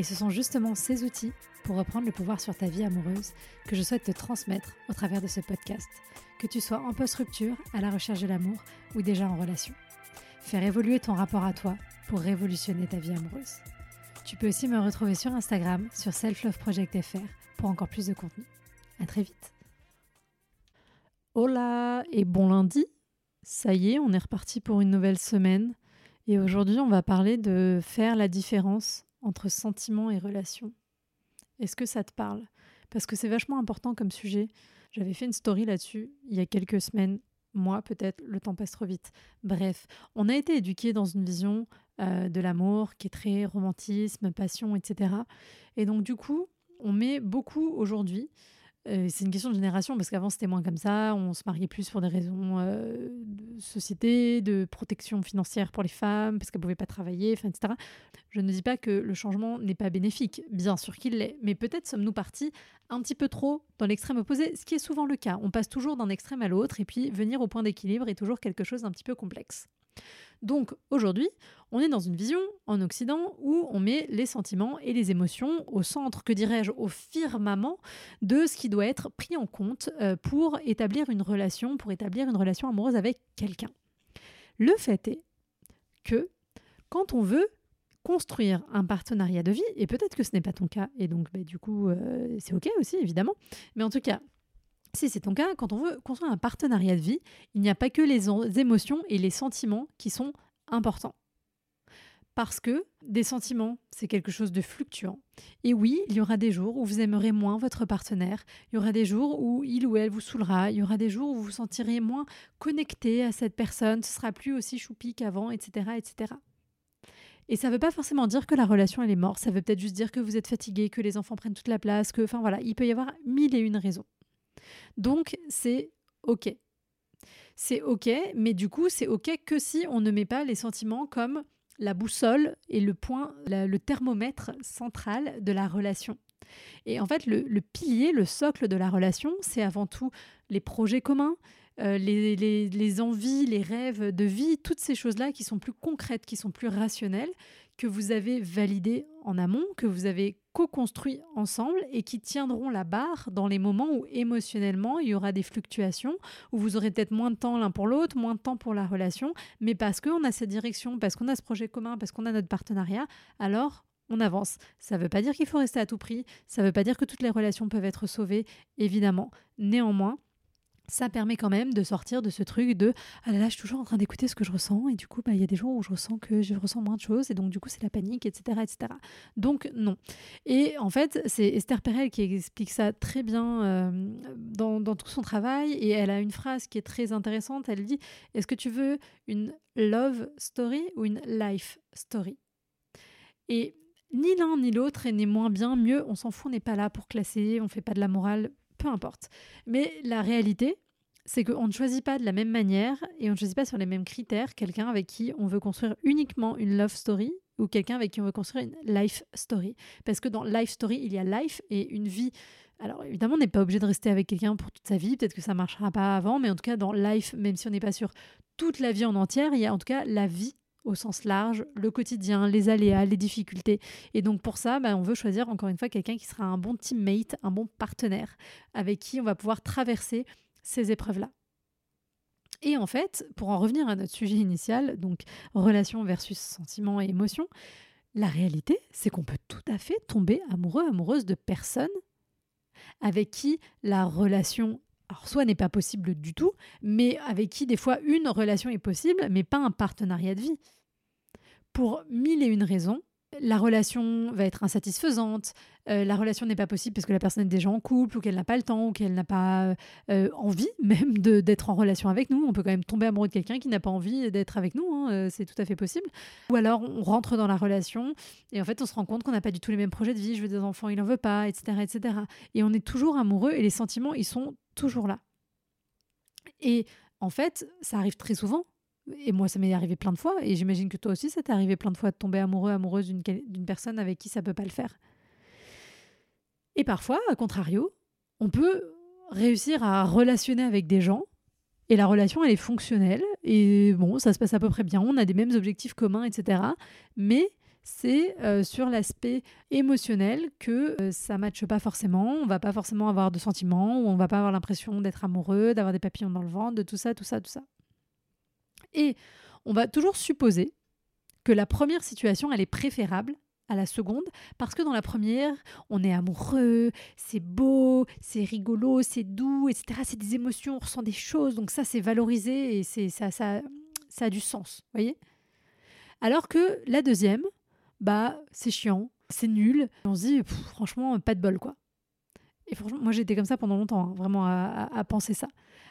Et ce sont justement ces outils pour reprendre le pouvoir sur ta vie amoureuse que je souhaite te transmettre au travers de ce podcast, que tu sois en post-rupture, à la recherche de l'amour ou déjà en relation. Faire évoluer ton rapport à toi pour révolutionner ta vie amoureuse. Tu peux aussi me retrouver sur Instagram, sur selfloveproject.fr pour encore plus de contenu. À très vite. Hola et bon lundi. Ça y est, on est reparti pour une nouvelle semaine. Et aujourd'hui, on va parler de faire la différence entre sentiment et relation. Est-ce que ça te parle? Parce que c'est vachement important comme sujet. J'avais fait une story là-dessus il y a quelques semaines. Moi, peut-être, le temps passe trop vite. Bref, on a été éduqués dans une vision euh, de l'amour qui est très romantisme, passion, etc. Et donc, du coup, on met beaucoup aujourd'hui c'est une question de génération parce qu'avant c'était moins comme ça, on se mariait plus pour des raisons euh, de société, de protection financière pour les femmes, parce qu'elles ne pouvaient pas travailler, etc. Je ne dis pas que le changement n'est pas bénéfique, bien sûr qu'il l'est, mais peut-être sommes-nous partis un petit peu trop dans l'extrême opposé, ce qui est souvent le cas. On passe toujours d'un extrême à l'autre et puis venir au point d'équilibre est toujours quelque chose d'un petit peu complexe. Donc aujourd'hui, on est dans une vision en Occident où on met les sentiments et les émotions au centre, que dirais-je, au firmament de ce qui doit être pris en compte euh, pour établir une relation, pour établir une relation amoureuse avec quelqu'un. Le fait est que quand on veut construire un partenariat de vie, et peut-être que ce n'est pas ton cas, et donc bah, du coup euh, c'est ok aussi évidemment, mais en tout cas si c'est ton cas, quand on veut construire un partenariat de vie, il n'y a pas que les émotions et les sentiments qui sont importants. Parce que des sentiments, c'est quelque chose de fluctuant. Et oui, il y aura des jours où vous aimerez moins votre partenaire, il y aura des jours où il ou elle vous saoulera, il y aura des jours où vous vous sentirez moins connecté à cette personne, ce sera plus aussi choupi qu'avant, etc., etc. Et ça ne veut pas forcément dire que la relation elle est morte, ça veut peut-être juste dire que vous êtes fatigué, que les enfants prennent toute la place, que, enfin voilà, il peut y avoir mille et une raisons. Donc c'est OK. C'est OK, mais du coup, c'est OK que si on ne met pas les sentiments comme la boussole et le point, le thermomètre central de la relation. Et en fait, le, pilier, le socle de la relation, c'est avant tout les projets communs, euh, les, les, envies, les rêves de vie, toutes ces choses-là qui sont plus concrètes, qui sont plus rationnelles, que vous avez validées en amont, que vous avez co-construit ensemble et qui tiendront la barre dans les moments où émotionnellement il y aura des fluctuations, où vous aurez peut-être moins de temps l'un pour l'autre, moins de temps pour la relation, mais parce qu'on a cette direction, parce qu'on a ce projet commun, parce qu'on a notre partenariat, alors on avance. Ça ne veut pas dire qu'il faut rester à tout prix, ça ne veut pas dire que toutes les relations peuvent être sauvées, évidemment. Néanmoins, ça permet quand même de sortir de ce truc de ah là là, je suis toujours en train d'écouter ce que je ressens et du coup, bah, il y a des jours où je ressens que je ressens moins de choses et donc du coup, c'est la panique, etc., etc. Donc, non. Et en fait, c'est Esther Perel qui explique ça très bien euh, dans, dans, tout son travail et elle a une phrase qui est très intéressante. Elle dit Est-ce que tu veux une love story ou une life story? Et ni l'un ni l'autre n'est moins bien, mieux, on s'en fout, on n'est pas là pour classer, on fait pas de la morale, peu importe. Mais la réalité, c'est qu'on ne choisit pas de la même manière et on ne choisit pas sur les mêmes critères quelqu'un avec qui on veut construire uniquement une love story ou quelqu'un avec qui on veut construire une life story. Parce que dans life story, il y a life et une vie. Alors évidemment, on n'est pas obligé de rester avec quelqu'un pour toute sa vie, peut-être que ça marchera pas avant, mais en tout cas dans life, même si on n'est pas sur toute la vie en entière, il y a en tout cas la vie au sens large, le quotidien, les aléas, les difficultés. Et donc pour ça, bah, on veut choisir encore une fois quelqu'un qui sera un bon teammate, un bon partenaire, avec qui on va pouvoir traverser ces épreuves-là. Et en fait, pour en revenir à notre sujet initial, donc relation versus sentiment et émotion, la réalité, c'est qu'on peut tout à fait tomber amoureux, amoureuse de personnes avec qui la relation alors soit n'est pas possible du tout, mais avec qui des fois une relation est possible, mais pas un partenariat de vie. Pour mille et une raisons, la relation va être insatisfaisante, euh, la relation n'est pas possible parce que la personne est déjà en couple ou qu'elle n'a pas le temps ou qu'elle n'a pas euh, envie même d'être en relation avec nous. On peut quand même tomber amoureux de quelqu'un qui n'a pas envie d'être avec nous, hein, euh, c'est tout à fait possible. Ou alors on rentre dans la relation et en fait on se rend compte qu'on n'a pas du tout les mêmes projets de vie, je veux des enfants, il n'en veut pas, etc., etc. Et on est toujours amoureux et les sentiments, ils sont toujours là. Et en fait, ça arrive très souvent et moi, ça m'est arrivé plein de fois, et j'imagine que toi aussi, ça t'est arrivé plein de fois de tomber amoureux, amoureuse d'une personne avec qui ça peut pas le faire. Et parfois, à contrario, on peut réussir à relationner avec des gens, et la relation, elle est fonctionnelle, et bon, ça se passe à peu près bien, on a des mêmes objectifs communs, etc. Mais c'est euh, sur l'aspect émotionnel que euh, ça matche pas forcément. On va pas forcément avoir de sentiments, ou on va pas avoir l'impression d'être amoureux, d'avoir des papillons dans le ventre, de tout ça, tout ça, tout ça. Et on va toujours supposer que la première situation, elle est préférable à la seconde, parce que dans la première, on est amoureux, c'est beau, c'est rigolo, c'est doux, etc. C'est des émotions, on ressent des choses, donc ça, c'est valorisé et c'est ça, ça, ça a du sens, voyez? Alors que la deuxième, bah, c'est chiant, c'est nul, on se dit, franchement, pas de bol, quoi. Et franchement, moi j'étais comme ça pendant longtemps, hein, vraiment à, penser ça.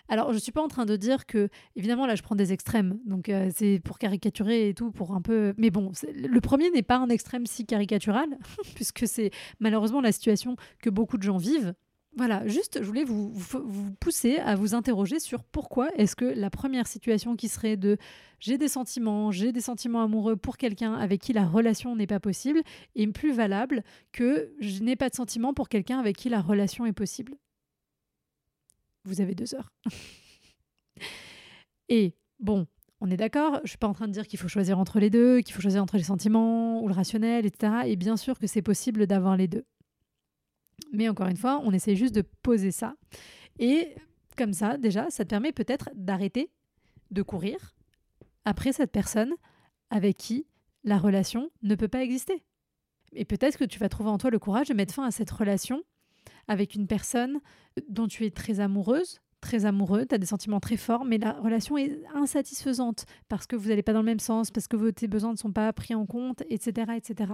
Alors je suis pas en train de dire que, évidemment là je prends des extrêmes, donc euh, c'est pour caricaturer et tout, pour un peu... Mais bon, le premier n'est pas un extrême si caricatural, puisque c'est malheureusement la situation que beaucoup de gens vivent. Voilà, juste, je voulais vous, pousser à vous interroger sur pourquoi est-ce que la première situation qui serait de j'ai des sentiments, j'ai des sentiments amoureux pour quelqu'un avec qui la relation n'est pas possible est plus valable que je n'ai pas de sentiments pour quelqu'un avec qui la relation est possible. Vous avez deux heures. Et bon, on est d'accord, je ne suis pas en train de dire qu'il faut choisir entre les deux, qu'il faut choisir entre les sentiments ou le rationnel, etc. Et bien sûr que c'est possible d'avoir les deux. Mais encore une fois, on essaie juste de poser ça. Et comme ça, déjà, ça te permet peut-être d'arrêter de courir après cette personne avec qui la relation ne peut pas exister. Et peut-être que tu vas trouver en toi le courage de mettre fin à cette relation avec une personne dont tu es très amoureuse, très amoureux, tu as des sentiments très forts, mais la relation est insatisfaisante parce que vous n'allez pas dans le même sens, parce que vos besoins ne sont pas pris en compte, etc., etc.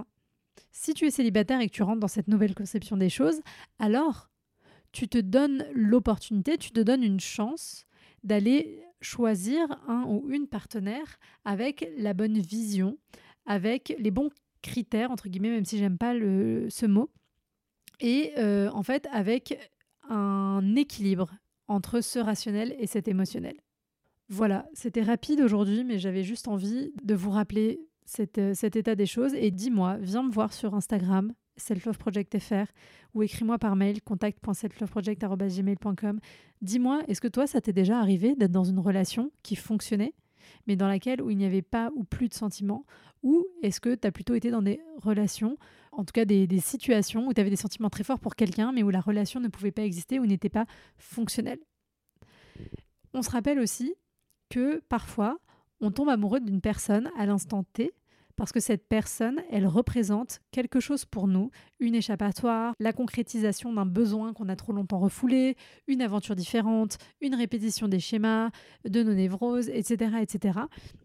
Si tu es célibataire et que tu rentres dans cette nouvelle conception des choses, alors tu te donnes l'opportunité, tu te donnes une chance d'aller choisir un ou une partenaire avec la bonne vision, avec les bons critères, entre guillemets, même si j'aime pas le, ce mot, et euh, en fait avec un équilibre entre ce rationnel et cet émotionnel. Voilà, c'était rapide aujourd'hui, mais j'avais juste envie de vous rappeler euh, cet état des choses et dis-moi, viens me voir sur Instagram, selfloveprojectfr ou écris-moi par mail contact.selfloveproject.gmail.com. Dis-moi, est-ce que toi, ça t'est déjà arrivé d'être dans une relation qui fonctionnait, mais dans laquelle où il n'y avait pas ou plus de sentiments Ou est-ce que tu as plutôt été dans des relations, en tout cas des, des situations où tu avais des sentiments très forts pour quelqu'un, mais où la relation ne pouvait pas exister ou n'était pas fonctionnelle? On se rappelle aussi que parfois, on tombe amoureux d'une personne à l'instant T parce que cette personne, elle représente quelque chose pour nous, une échappatoire, la concrétisation d'un besoin qu'on a trop longtemps refoulé, une aventure différente, une répétition des schémas, de nos névroses, etc., etc.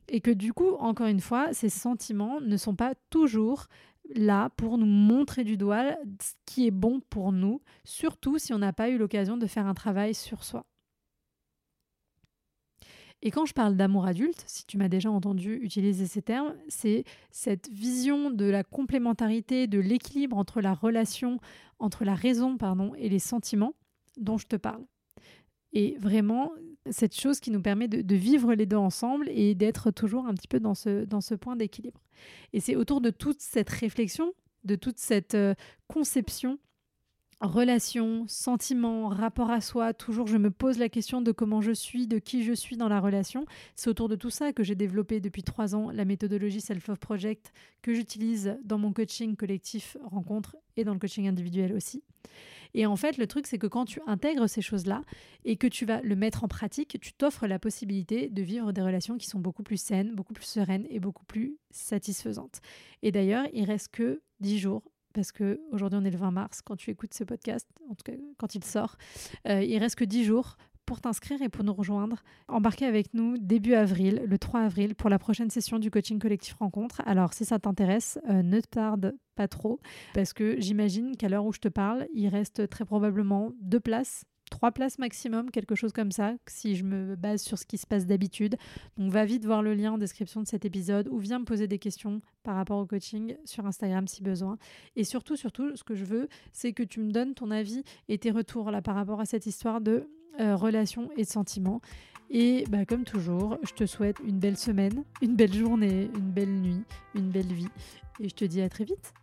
Et que du coup, encore une fois, ces sentiments ne sont pas toujours là pour nous montrer du doigt ce qui est bon pour nous, surtout si on n'a pas eu l'occasion de faire un travail sur soi. Et quand je parle d'amour adulte, si tu m'as déjà entendu utiliser ces termes, c'est cette vision de la complémentarité, de l'équilibre entre la relation, entre la raison pardon, et les sentiments dont je te parle. Et vraiment, cette chose qui nous permet de, vivre les deux ensemble et d'être toujours un petit peu dans ce, point d'équilibre. Et c'est autour de toute cette réflexion, de toute cette euh, conception relation, sentiment, rapport à soi, toujours je me pose la question de comment je suis, de qui je suis dans la relation. C'est autour de tout ça que j'ai développé depuis trois ans la méthodologie Self-Love Project que j'utilise dans mon coaching collectif rencontre et dans le coaching individuel aussi. Et en fait, le truc, c'est que quand tu intègres ces choses-là et que tu vas le mettre en pratique, tu t'offres la possibilité de vivre des relations qui sont beaucoup plus saines, beaucoup plus sereines et beaucoup plus satisfaisantes. Et d'ailleurs, il reste que dix jours parce qu'aujourd'hui on est le 20 mars, quand tu écoutes ce podcast, en tout cas quand il sort, euh, il reste que 10 jours pour t'inscrire et pour nous rejoindre, embarquez avec nous début avril, le 3 avril, pour la prochaine session du coaching collectif rencontre. Alors si ça t'intéresse, euh, ne tarde pas trop, parce que j'imagine qu'à l'heure où je te parle, il reste très probablement deux places trois places maximum, quelque chose comme ça, si je me base sur ce qui se passe d'habitude. Donc va vite voir le lien en description de cet épisode ou viens me poser des questions par rapport au coaching sur Instagram si besoin. Et surtout, surtout, ce que je veux, c'est que tu me donnes ton avis et tes retours là par rapport à cette histoire de euh, relations et de sentiments. Et bah, comme toujours, je te souhaite une belle semaine, une belle journée, une belle nuit, une belle vie. Et je te dis à très vite.